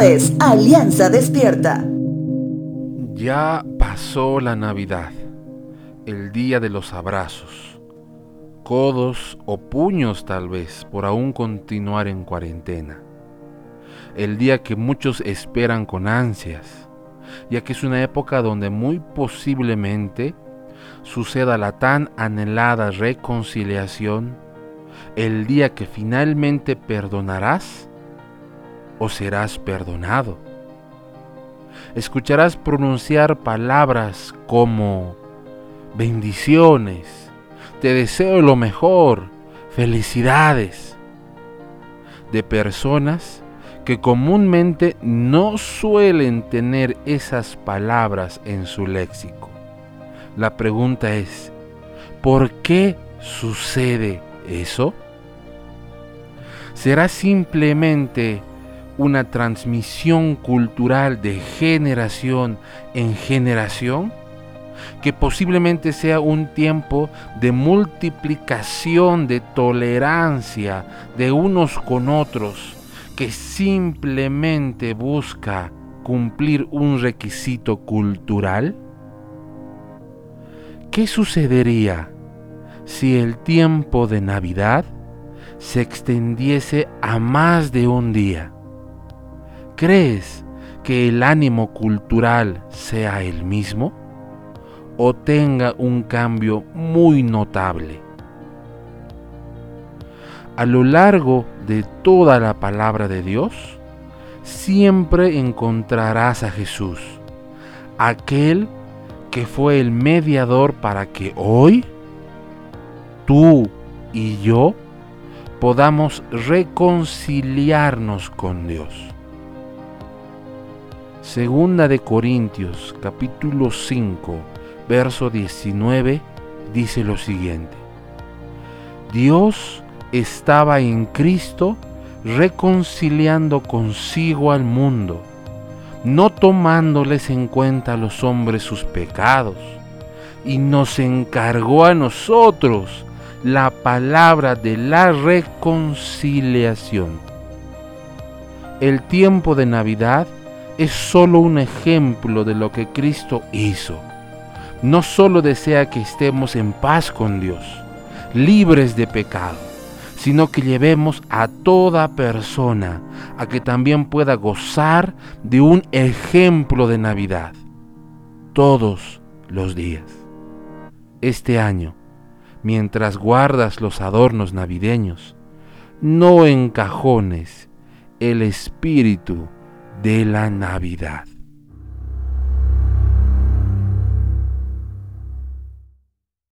Es Alianza Despierta. Ya pasó la Navidad, el día de los abrazos, codos o puños tal vez por aún continuar en cuarentena. El día que muchos esperan con ansias, ya que es una época donde muy posiblemente suceda la tan anhelada reconciliación, el día que finalmente perdonarás o serás perdonado. Escucharás pronunciar palabras como bendiciones, te deseo lo mejor, felicidades, de personas que comúnmente no suelen tener esas palabras en su léxico. La pregunta es, ¿por qué sucede eso? ¿Será simplemente una transmisión cultural de generación en generación? Que posiblemente sea un tiempo de multiplicación, de tolerancia de unos con otros, que simplemente busca cumplir un requisito cultural? ¿Qué sucedería si el tiempo de Navidad se extendiese a más de un día? ¿Crees que el ánimo cultural sea el mismo o tenga un cambio muy notable? A lo largo de toda la palabra de Dios, siempre encontrarás a Jesús, aquel que fue el mediador para que hoy tú y yo podamos reconciliarnos con Dios. Segunda de Corintios capítulo 5 verso 19 dice lo siguiente. Dios estaba en Cristo reconciliando consigo al mundo, no tomándoles en cuenta a los hombres sus pecados, y nos encargó a nosotros la palabra de la reconciliación. El tiempo de Navidad es solo un ejemplo de lo que Cristo hizo. No solo desea que estemos en paz con Dios, libres de pecado, sino que llevemos a toda persona a que también pueda gozar de un ejemplo de Navidad todos los días. Este año, mientras guardas los adornos navideños, no encajones el espíritu de la Navidad.